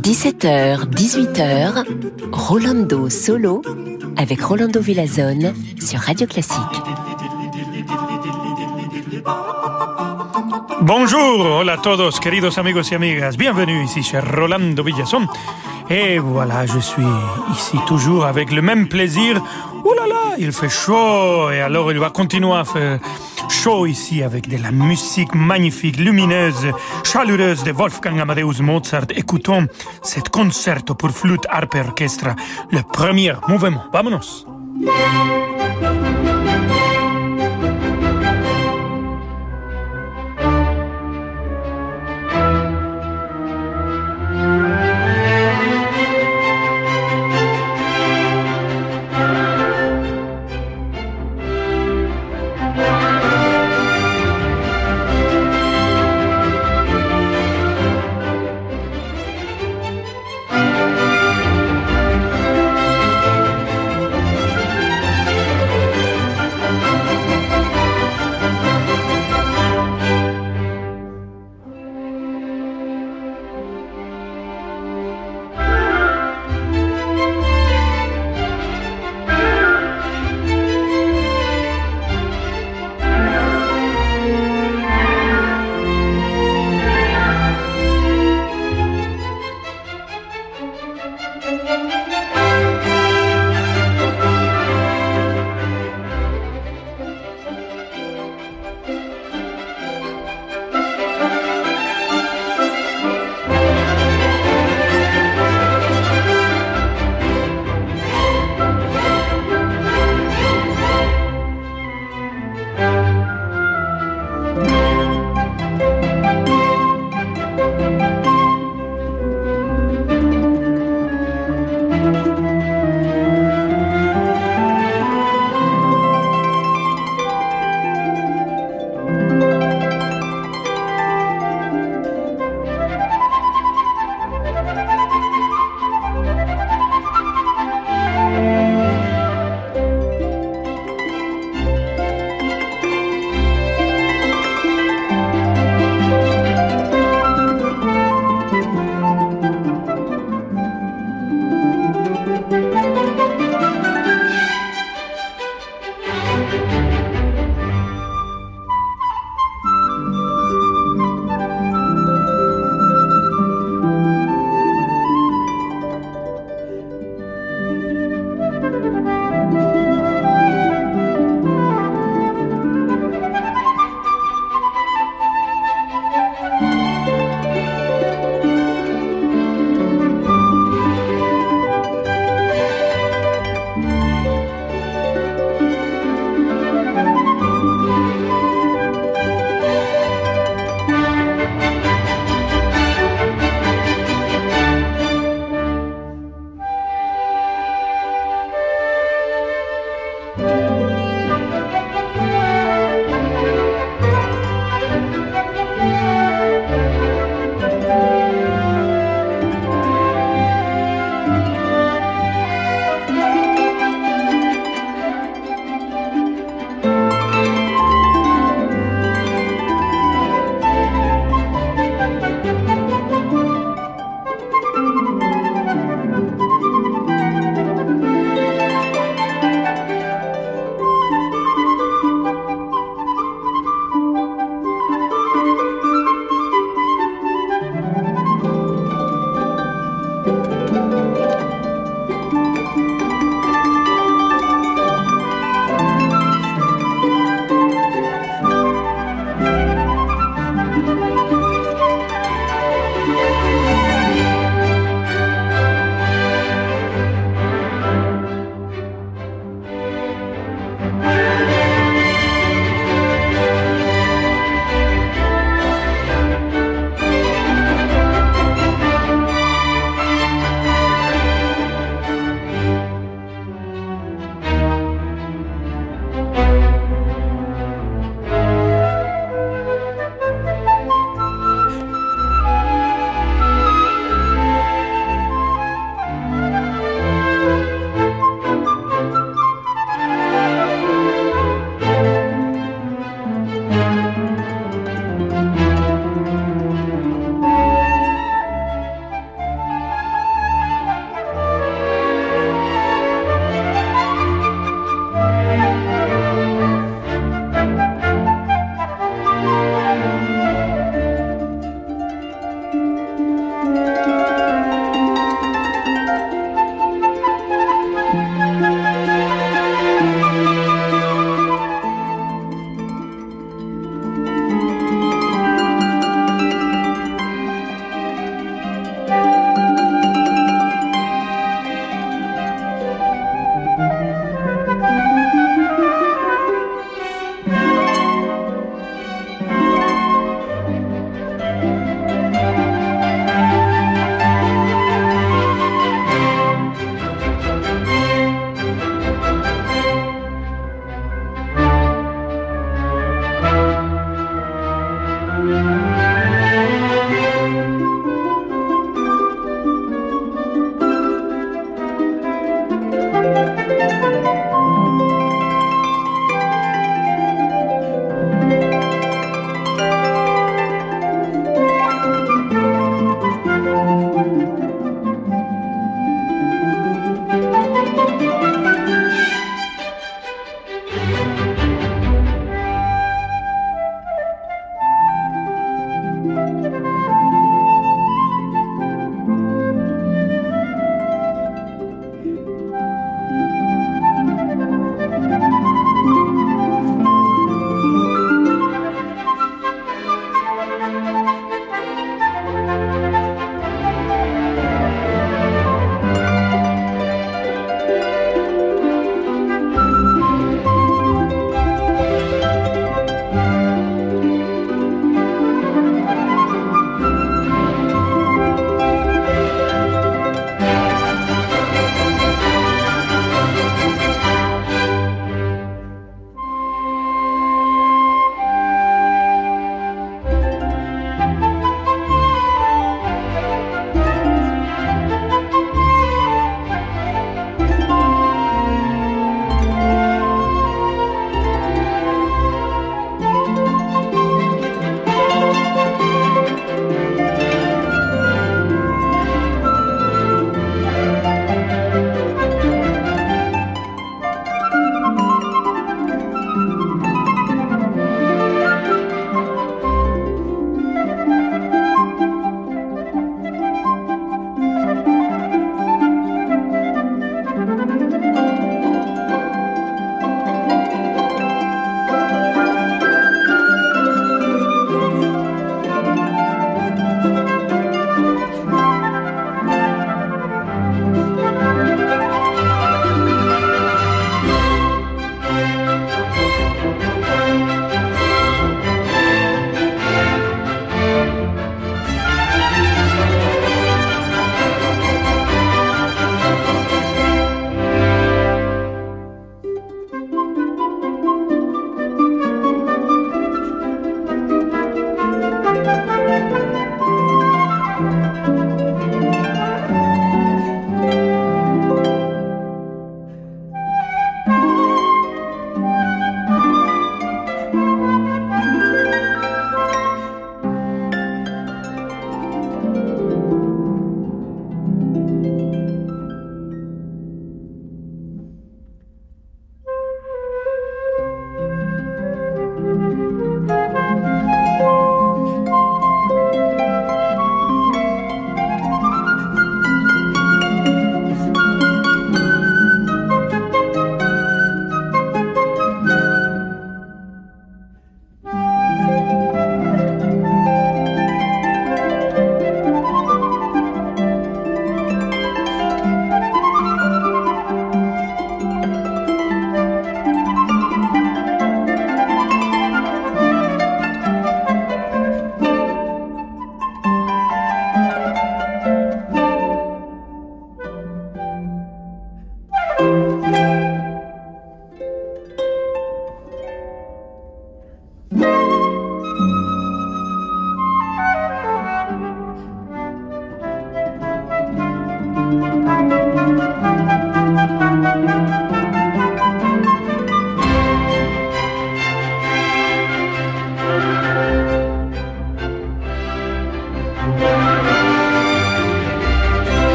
17h, 18h, Rolando Solo avec Rolando Villazone sur Radio Classique. Bonjour, hola a todos, queridos amigos y amigas. Bienvenue ici chez Rolando Villazone. Et voilà, je suis ici toujours avec le même plaisir. Oh là là, il fait chaud et alors il va continuer à faire ici avec de la musique magnifique, lumineuse, chaleureuse de Wolfgang Amadeus Mozart. Écoutons cet concerto pour flûte, harpe et orchestre, le premier mouvement. Vamonos!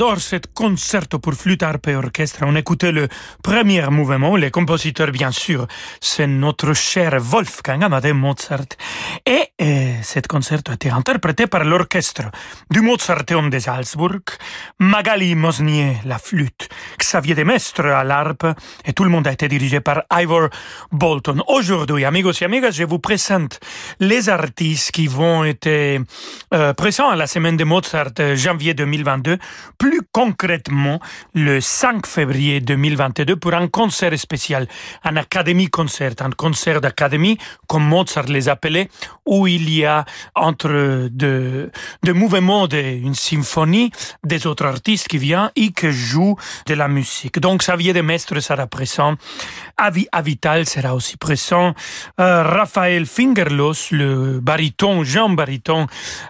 J'adore cette concerto pour flûte, harpe et orchestre. On écoutait le premier mouvement. Les compositeurs, bien sûr, c'est notre cher Wolfgang Amadeus Mozart. Et, et cette concerto a été interprété par l'orchestre du Mozarteum de Salzburg, Magali Mosnier, la flûte, Xavier Demestre à l'harpe, et tout le monde a été dirigé par Ivor Bolton. Aujourd'hui, amigos et amigas, je vous présente les artistes qui vont être euh, présents à la semaine de Mozart euh, janvier 2022, plus concrètement le 5 février 2022 pour un concert spécial, un académie concert, un concert d'académie comme Mozart les appelait, où il y a entre deux, deux mouvements d'une symphonie des autres artistes qui viennent et qui jouent de la musique. Donc Xavier de Mestre sera présent, Avi Avital sera aussi présent, euh, Raphaël Fingerlos, le baryton, Jean Baryton,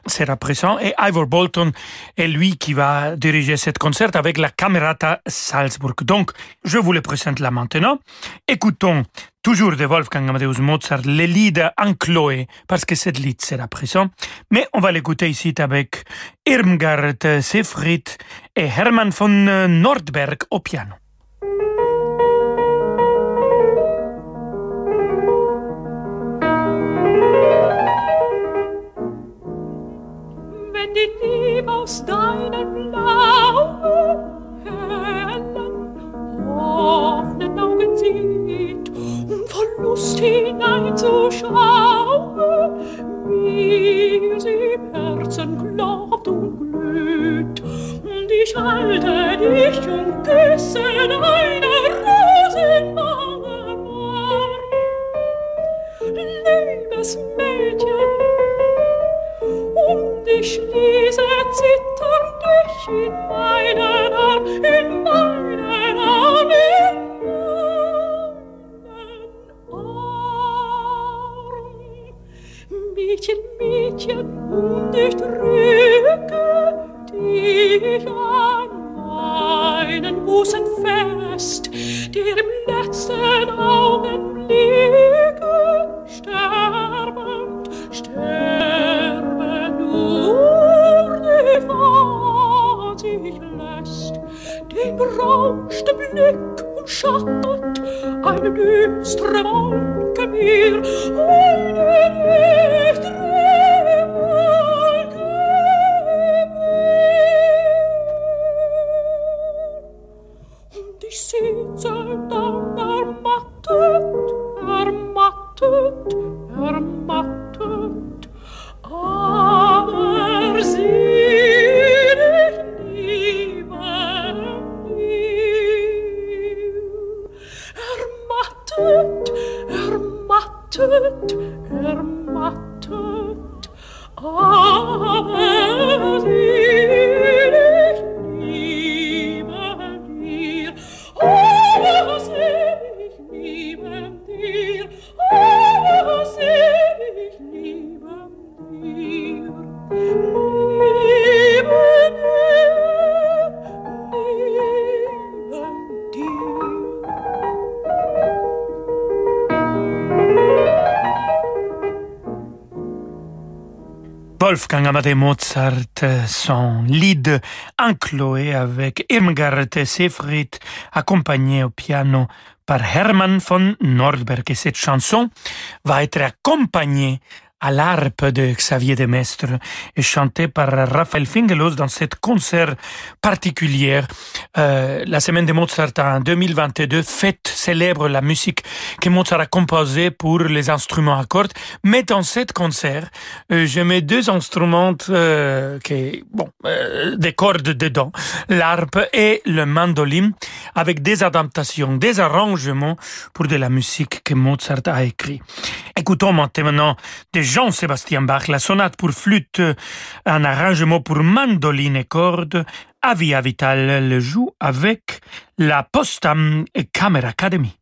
sera présent et Ivor Bolton est lui qui va diriger cette concert avec la Camerata Salzburg. Donc, je vous le présente là maintenant. Écoutons toujours de Wolfgang Amadeus Mozart, le lead en Chloé, parce que cette lead sera présent. Mais on va l'écouter ici avec Irmgard Seyfried et Hermann von Nordberg au piano. Die Liebe aus deinen blauen, hellen, offenen Augen sieht, um von Lust hineinzuschauen, wie sie im Herzen glaubt und glüht. Und ich halte dich und küsse deine Rosenwange warm. Liebes Mädchen, ich schließe zitternd dich in meinen Arm, in meinen Arm, in meinen Arm. Mädchen, Mädchen, und ich drücke dich an meinen Busen fest, der im letzten Augenblicke den berauschten Blick und schaut eine düstere Wolke mir, eine düstere Wolfgang Mozart, euh, son lead en Chloé avec Irmgard Seyfried, accompagné au piano par Hermann von Nordberg. Et cette chanson va être accompagnée à l'harpe de Xavier de Mestre et chantée par Raphaël Fingelos dans cette concert particulière. Euh, la semaine de Mozart en 2022 fête, célèbre la musique que Mozart a composée pour les instruments à cordes. Mais dans cette concert, euh, je mets deux instruments euh, qui, bon, euh, des cordes dedans, l'harpe et le mandoline, avec des adaptations, des arrangements pour de la musique que Mozart a écrit. Écoutons maintenant Jean-Sébastien Bach, la sonate pour flûte, un arrangement pour mandoline et cordes. Avia Vital le joue avec la Postam Camera Academy.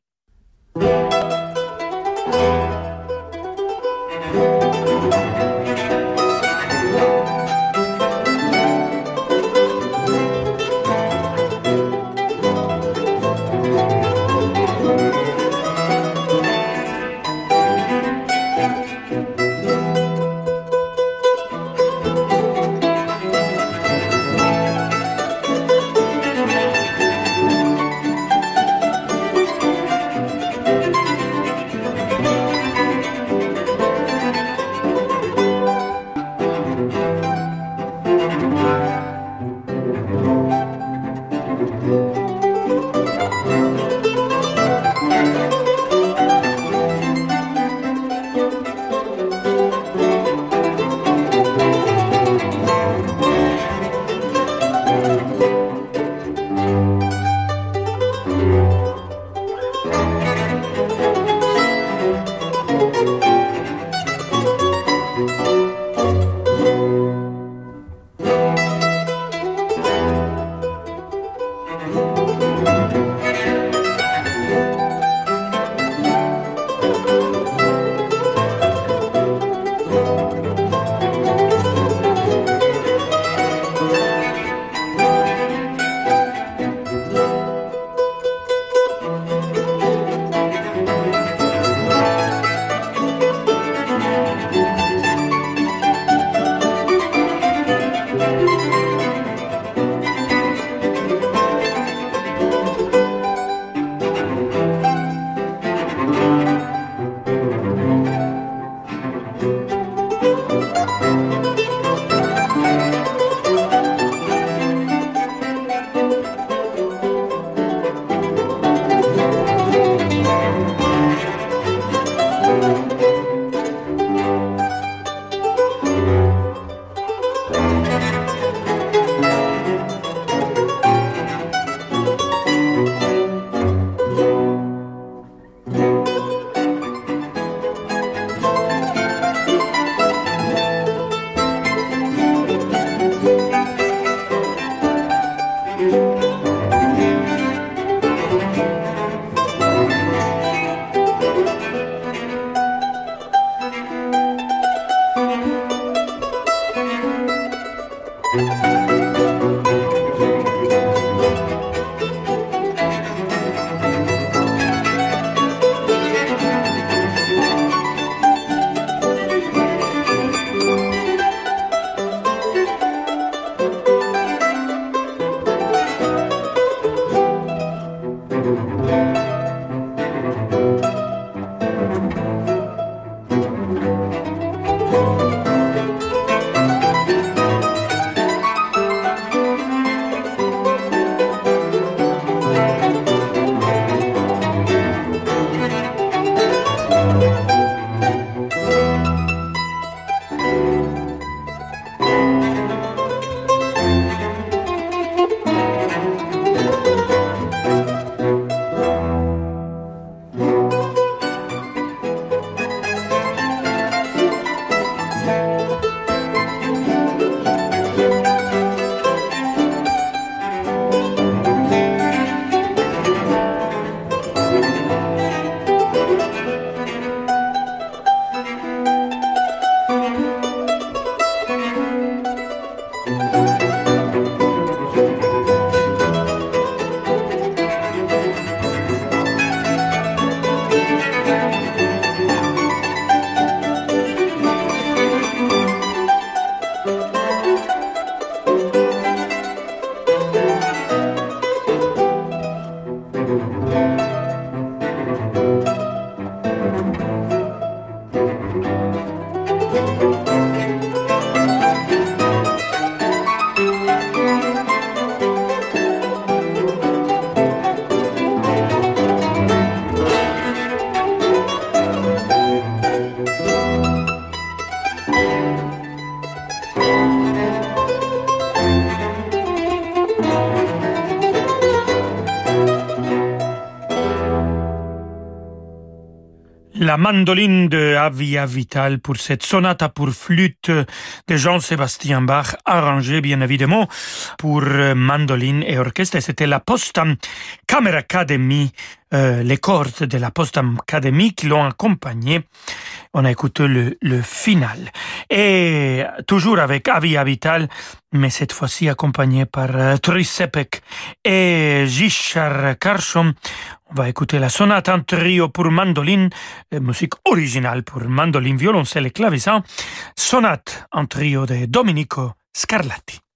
La mandoline de Avia Vital pour cette sonate pour flûte de Jean-Sébastien Bach, arrangée bien évidemment pour mandoline et orchestre. C'était la Postam Camera Academy, euh, les cordes de la Postam Academy qui l'ont accompagné. On a écouté le, le final. Et toujours avec Avia Vital, mais cette fois-ci accompagné par euh, et Gishar Karshon. On va écouter la sonate en trio pour mandoline, euh, musique originale pour mandoline, violoncelle et clavecin, sonate en trio de Domenico Scarlatti.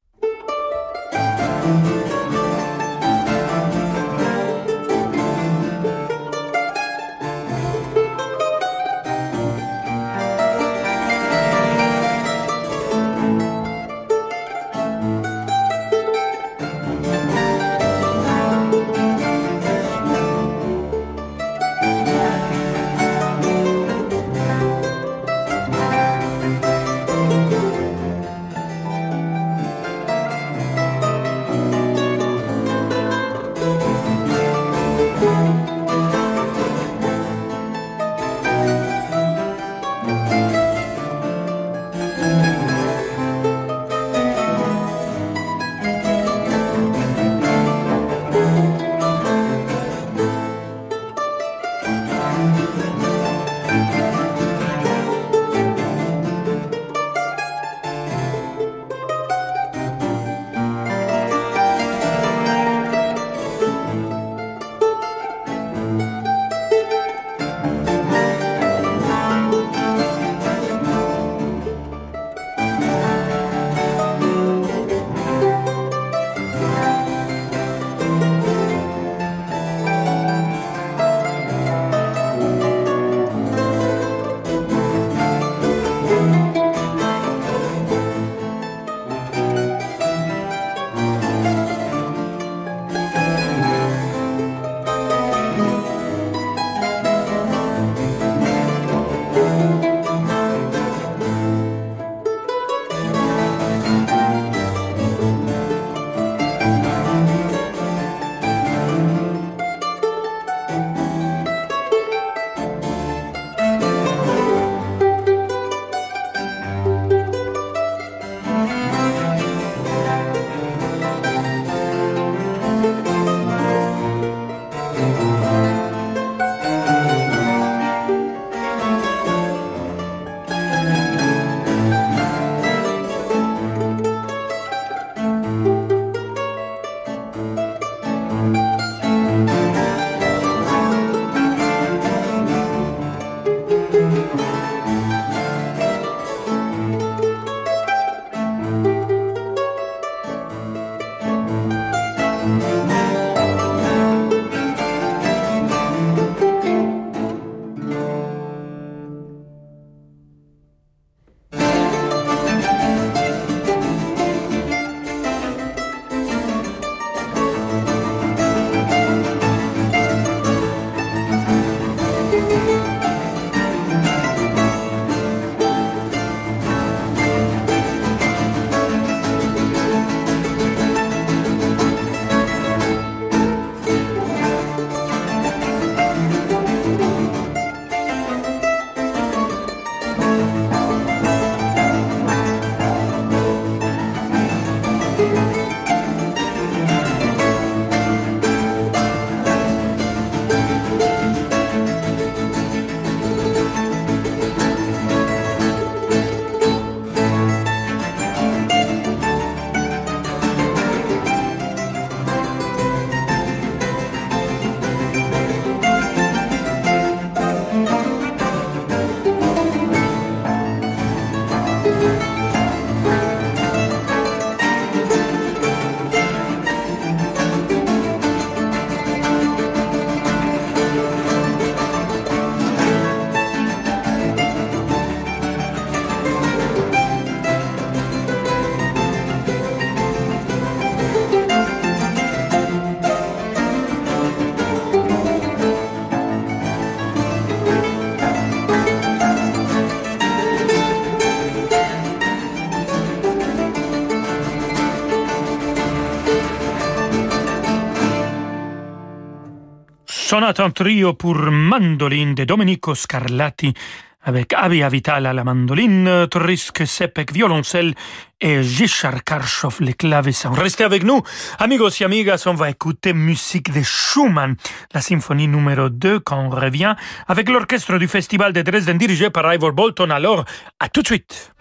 Sonate en trio pour mandoline de Domenico Scarlatti avec Abia Vital à la mandoline, Trisk Sepek violoncelle et Richard Karchoff les clavecins. Restez avec nous, amigos et amigas, on va écouter musique de Schumann, la symphonie numéro 2 quand on revient avec l'orchestre du Festival de Dresden dirigé par Ivor Bolton. Alors, à tout de suite.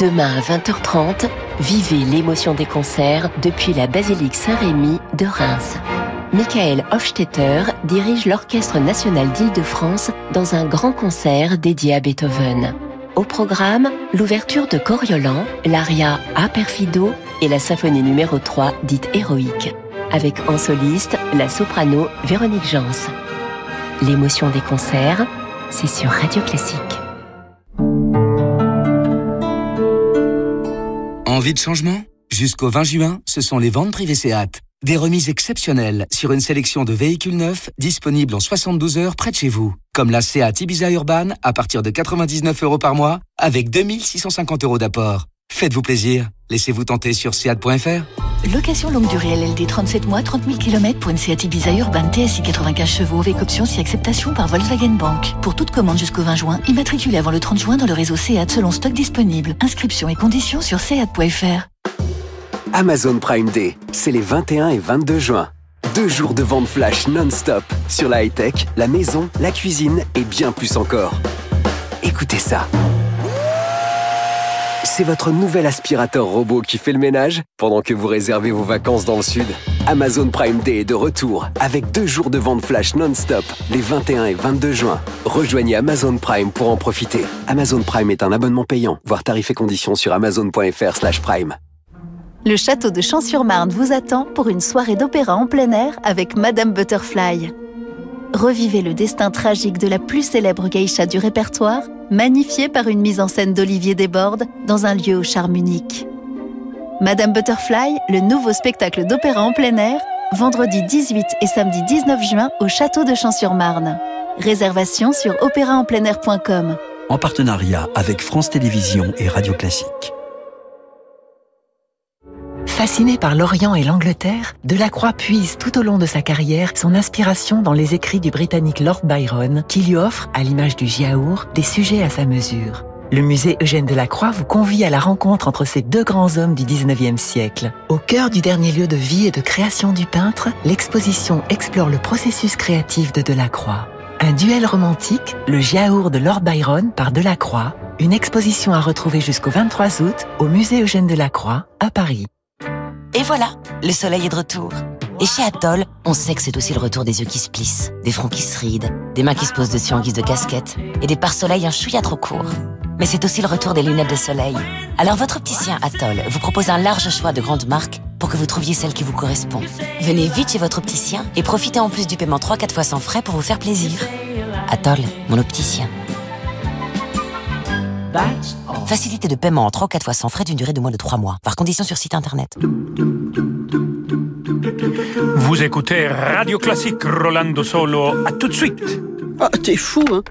Demain à 20h30, vivez l'émotion des concerts depuis la basilique Saint-Rémy de Reims. Michael Hofstetter dirige l'Orchestre national d'Île-de-France dans un grand concert dédié à Beethoven. Au programme, l'ouverture de Coriolan, l'aria A Perfido et la symphonie numéro 3 dite héroïque, avec en soliste la soprano Véronique Jans. L'émotion des concerts, c'est sur Radio Classique. Envie de changement? Jusqu'au 20 juin, ce sont les ventes privées SEAT. Des remises exceptionnelles sur une sélection de véhicules neufs disponibles en 72 heures près de chez vous. Comme la Seat Ibiza Urban à partir de 99 euros par mois avec 2650 euros d'apport. Faites-vous plaisir. Laissez-vous tenter sur seat.fr. Location longue durée LLD 37 mois, 30 000 km pour une Seat Ibiza Urban TSI 95 chevaux avec option si acceptation par Volkswagen Bank. Pour toute commande jusqu'au 20 juin, immatriculée avant le 30 juin dans le réseau Seat selon stock disponible. Inscription et conditions sur seat.fr. Amazon Prime Day, c'est les 21 et 22 juin. Deux jours de vente flash non-stop sur la high-tech, la maison, la cuisine et bien plus encore. Écoutez ça. C'est votre nouvel aspirateur robot qui fait le ménage pendant que vous réservez vos vacances dans le sud. Amazon Prime Day est de retour avec deux jours de vente flash non-stop les 21 et 22 juin. Rejoignez Amazon Prime pour en profiter. Amazon Prime est un abonnement payant. Voir tarifs et conditions sur amazon.fr/prime. Le château de Champs-sur-Marne vous attend pour une soirée d'opéra en plein air avec Madame Butterfly. Revivez le destin tragique de la plus célèbre geisha du répertoire, magnifié par une mise en scène d'Olivier Desbordes dans un lieu au charme unique. Madame Butterfly, le nouveau spectacle d'opéra en plein air, vendredi 18 et samedi 19 juin au château de Champs-sur-Marne. Réservation sur opéraenpleinair.com. En partenariat avec France Télévisions et Radio Classique. Fasciné par l'Orient et l'Angleterre, Delacroix puise tout au long de sa carrière son inspiration dans les écrits du Britannique Lord Byron, qui lui offre, à l'image du Giaour, des sujets à sa mesure. Le musée Eugène Delacroix vous convie à la rencontre entre ces deux grands hommes du 19e siècle. Au cœur du dernier lieu de vie et de création du peintre, l'exposition explore le processus créatif de Delacroix. Un duel romantique, le Giaour de Lord Byron par Delacroix, une exposition à retrouver jusqu'au 23 août au musée Eugène Delacroix à Paris. Et voilà, le soleil est de retour. Et chez Atoll, on sait que c'est aussi le retour des yeux qui se plissent, des fronts qui se rident, des mains qui se posent dessus en guise de casquette, et des pare-soleil un chouïa trop court. Mais c'est aussi le retour des lunettes de soleil. Alors votre opticien Atoll vous propose un large choix de grandes marques pour que vous trouviez celle qui vous correspond. Venez vite chez votre opticien et profitez en plus du paiement 3-4 fois sans frais pour vous faire plaisir. Atoll, mon opticien. Facilité de paiement en 3 ou 4 fois sans frais d'une durée de moins de 3 mois. Par condition sur site internet. Vous écoutez Radio Classique Rolando Solo. À tout de suite. Ah, t'es fou, hein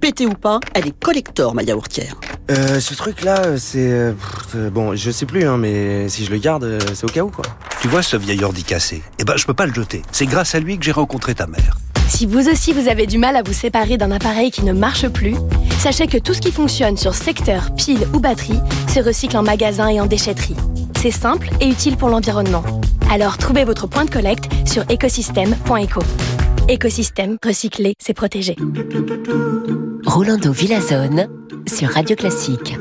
Pété ou pas, elle est collector, ma yaourtière. Euh, ce truc-là, c'est... euh, pff, bon, je sais plus, hein, mais si je le garde, euh, c'est au cas où, quoi. Tu vois ce vieil ordi cassé? Eh ben, je peux pas le jeter. C'est grâce à lui que j'ai rencontré ta mère. Si vous aussi vous avez du mal à vous séparer d'un appareil qui ne marche plus, sachez que tout ce qui fonctionne sur secteur, pile ou batterie se recycle en magasin et en déchetterie. C'est simple et utile pour l'environnement. Alors trouvez votre point de collecte sur écosystème.eco. Écosystème, recycler, c'est protéger. Rolando Villazone sur Radio Classique.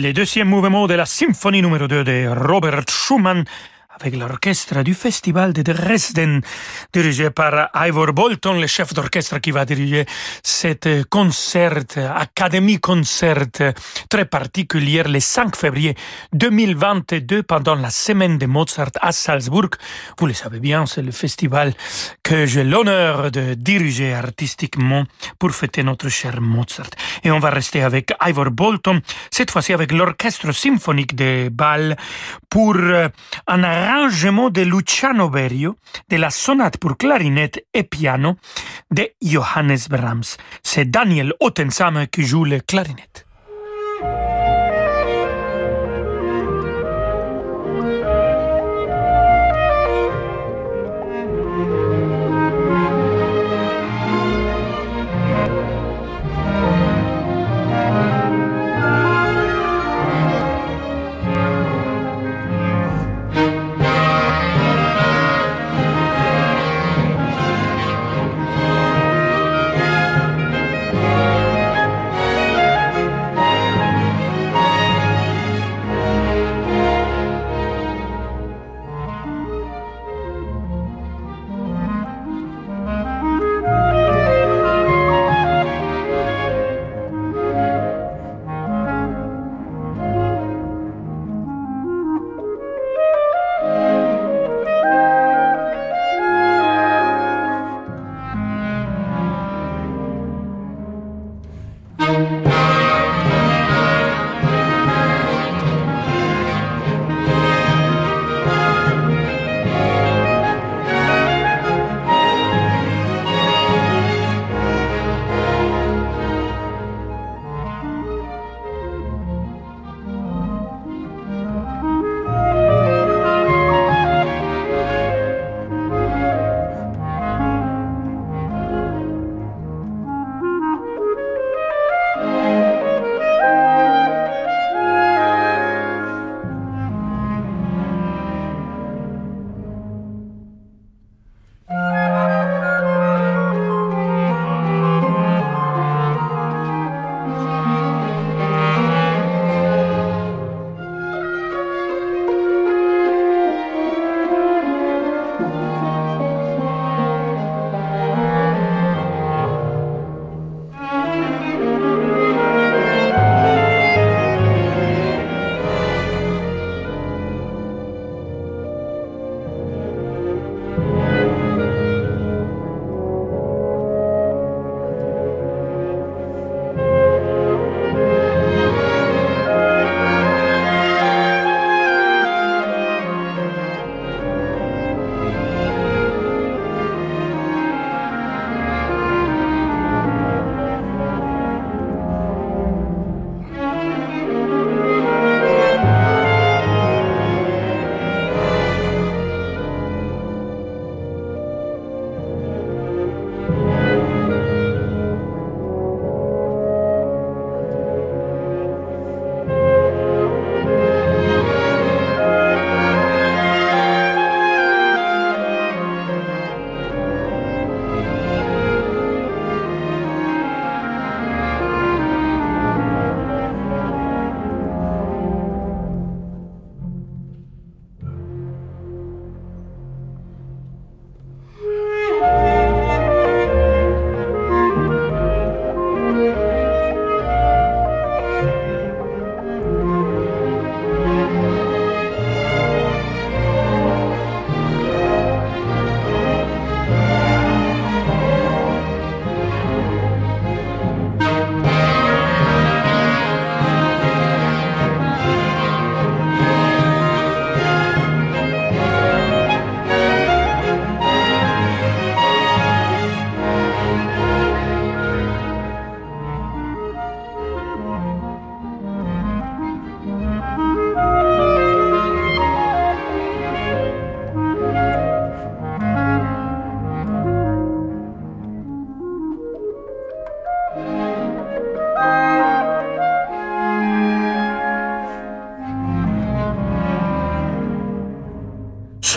Le deuxième mouvement de la symphonie numéro 2 de Robert Schumann avec l'orchestre du Festival de Dresden, dirigé par Ivor Bolton, le chef d'orchestre qui va diriger cette concert, Académie Concert, très particulière, le 5 février 2022, pendant la semaine de Mozart à Salzbourg. Vous le savez bien, c'est le festival que j'ai l'honneur de diriger artistiquement pour fêter notre cher Mozart. Et on va rester avec Ivor Bolton, cette fois-ci avec l'orchestre symphonique de Bâle, pour un arrangement de Luciano Berio de la sonate pour clarinette et piano de Johannes Brahms. C'est Daniel Ottensam qui joue le clarinette.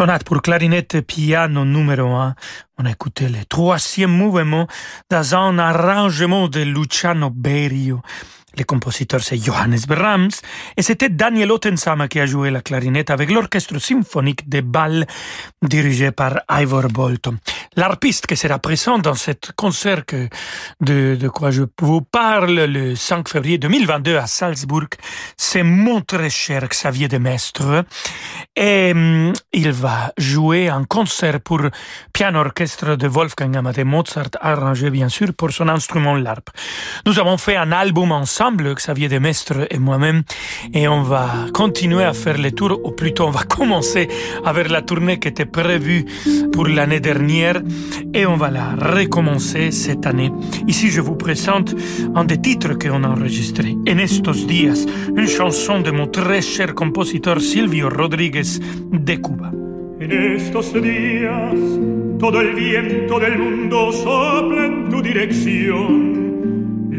Sonate pour clarinette et piano numéro 1. On a écouté le troisième mouvement dans un arrangement de Luciano Berio. Le compositeur c'est Johannes Brahms et c'était Daniel Ottensama qui a joué la clarinette avec l'orchestre symphonique de Bâle dirigé par Ivor Bolton. L'arpiste qui sera présent dans cet concert que, de, de quoi je vous parle le 5 février 2022 à Salzbourg, c'est mon très cher Xavier Demestre et hum, il va jouer un concert pour piano orchestre de Wolfgang Amadeus Mozart arrangé bien sûr pour son instrument l'harpe. Nous avons fait un album ensemble ensemble, Xavier Demestre et moi-même, et on va continuer à faire les tours, ou plutôt on va commencer avec la tournée qui était prévue pour l'année dernière, et on va la recommencer cette année. Ici, je vous présente un des titres qu'on a enregistré, En estos días, une chanson de mon très cher compositeur Silvio Rodríguez de Cuba. En estos días, todo el viento del mundo sopla en tu dirección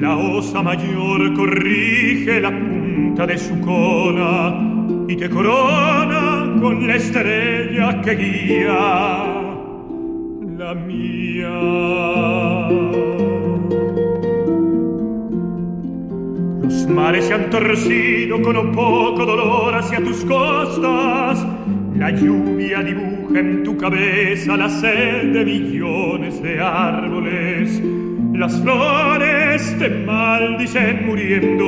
La osa mayor corrige la punta de su cola y te corona con la estrella que guía la mía. Los mares se han torcido con un poco dolor hacia tus costas. La lluvia dibuja en tu cabeza la sed de millones de árboles las flores te maldicen muriendo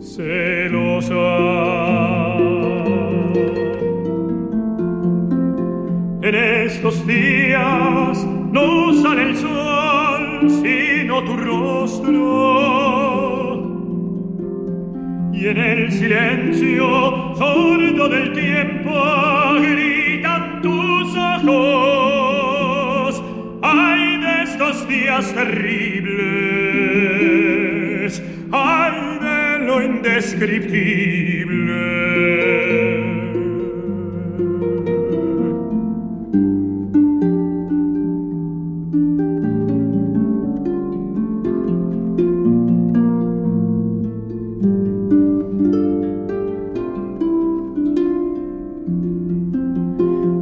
celosa. En estos días no sale el sol sino tu rostro y en el silencio sordo del tiempo gritan tus ojos. ¡Ay! estos días terribles, ay de lo indescriptible.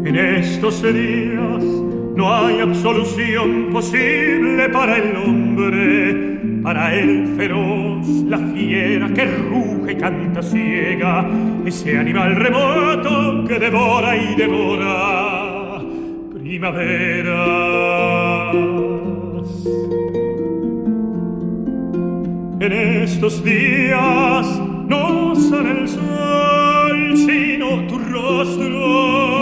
En estos días no hay absolución posible para el hombre, para el feroz, la fiera que ruge y canta ciega, ese animal remoto que devora y devora primaveras. En estos días no sale el sol, sino tu rostro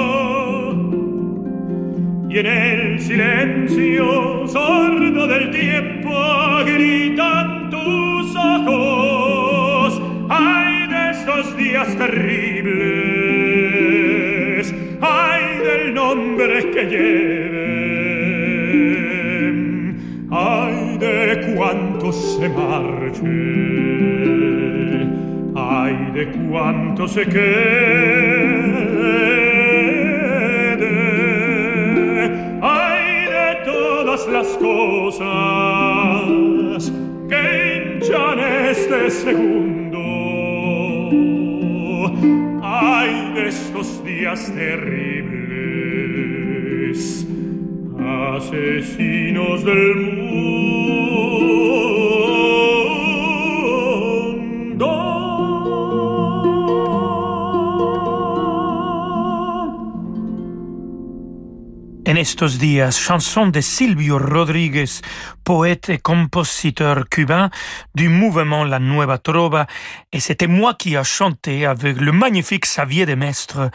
y en el silencio sordo del tiempo gritan tus ojos. Ay de estos días terribles, ay del nombre que lleven, ay de cuántos se marchen, ay de cuántos se queden. Las cosas que hinchan este segundo. Hay de estos días terribles, asesinos del mundo. Estos días, chanson de Silvio Rodríguez, poète et compositeur cubain du mouvement La Nueva Trova, et c'était moi qui a chanté avec le magnifique Xavier de Mestre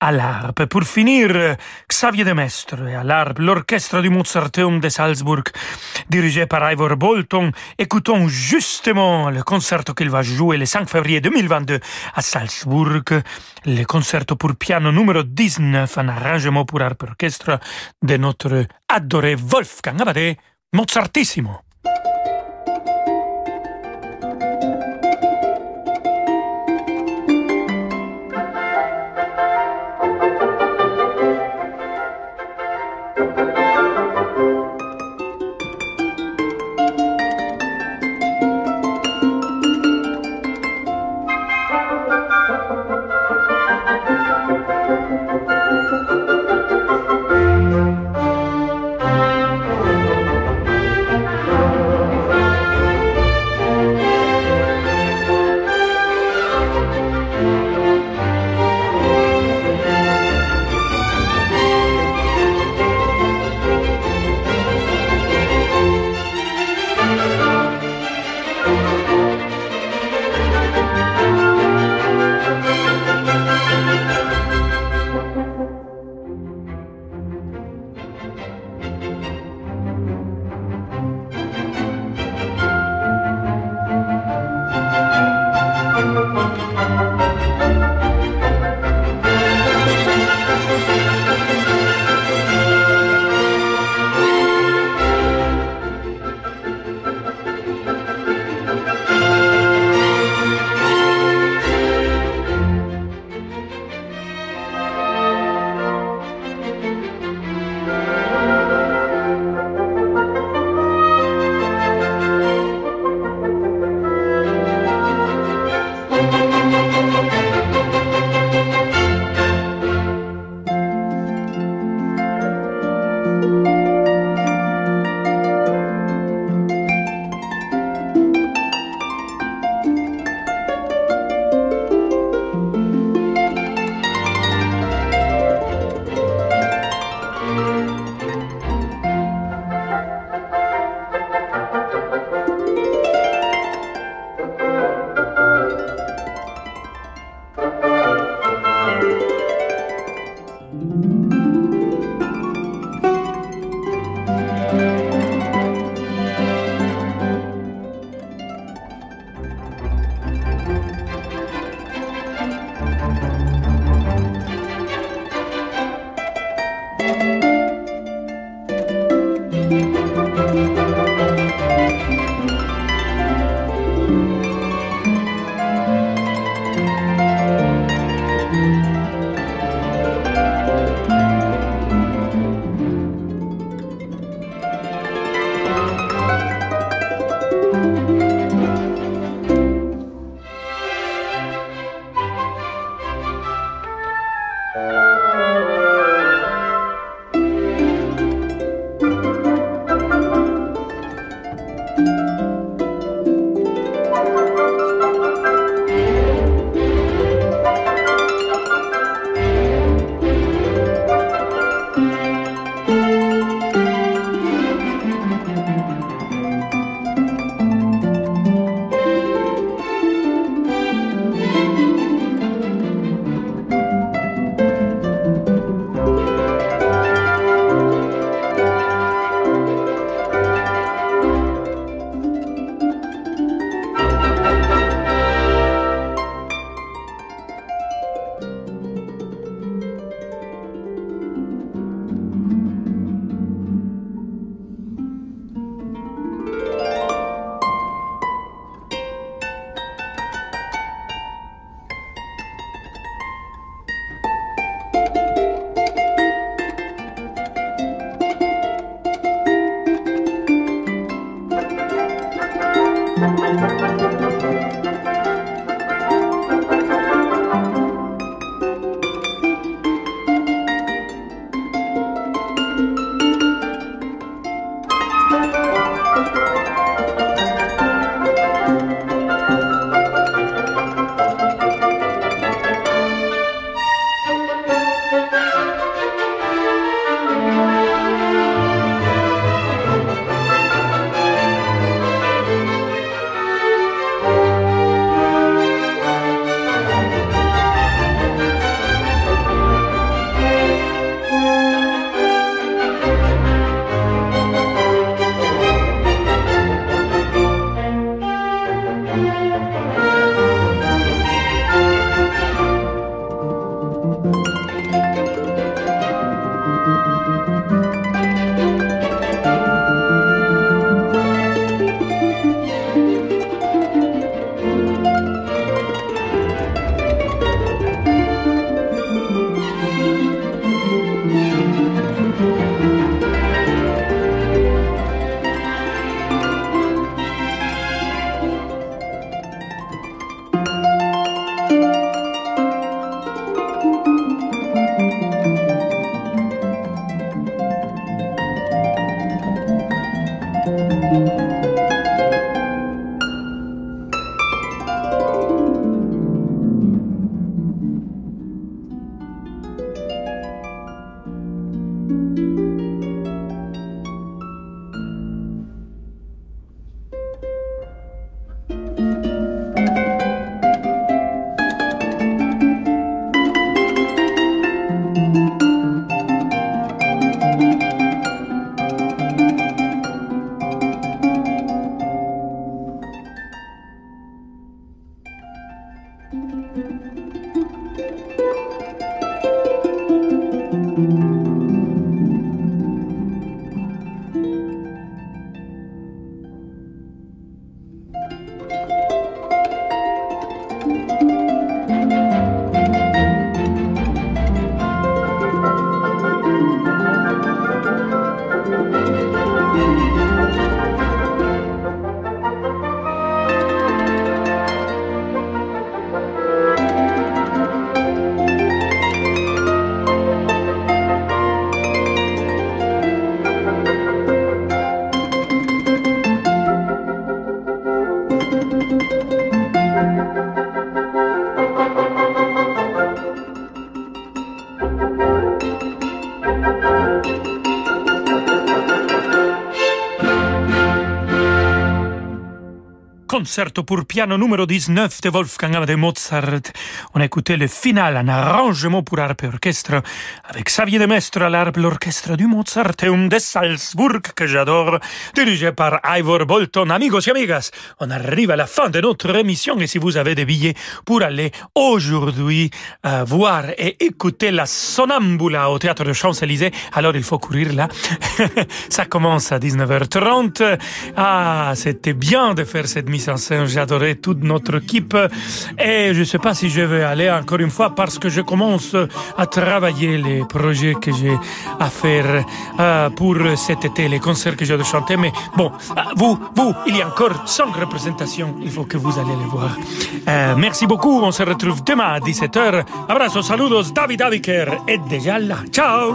à l'harpe. Pour finir, Xavier de Mestre à l'harpe, l'orchestre du Mozarteum de Salzburg, dirigé par Ivor Bolton. Écoutons justement le concerto qu'il va jouer le 5 février 2022 à Salzburg, le concerto pour piano numéro 19, un arrangement pour harpe orchestre de notre adoré Wolfgang Amadeus Mozartissimo. Concerto pour piano numéro 19 de Wolfgang Amadeus Mozart. On a écouté le final, un arrangement pour harpe et orchestre avec Xavier de Mestre à l'harpe, l'orchestre du Mozarteum de Salzburg que j'adore, dirigé par Ivor Bolton. Amigos et amigas, on arrive à la fin de notre émission et si vous avez des billets pour aller aujourd'hui euh, voir et écouter la Sonambula au théâtre de Champs-Élysées, alors il faut courir là. Ça commence à 19h30. Ah, c'était bien de faire cette mise en scène. J'adorais toute notre équipe. Et je ne sais pas si je vais aller encore une fois parce que je commence à travailler les projets que j'ai à faire euh, pour cet été, les concerts que j'ai de chanter. Mais bon, euh, vous, vous, il y a encore cinq représentations. Il faut que vous allez les voir. Euh, merci beaucoup. On se retrouve demain à 17h. Abrazos, saludos. David Aviker est déjà là. Ciao.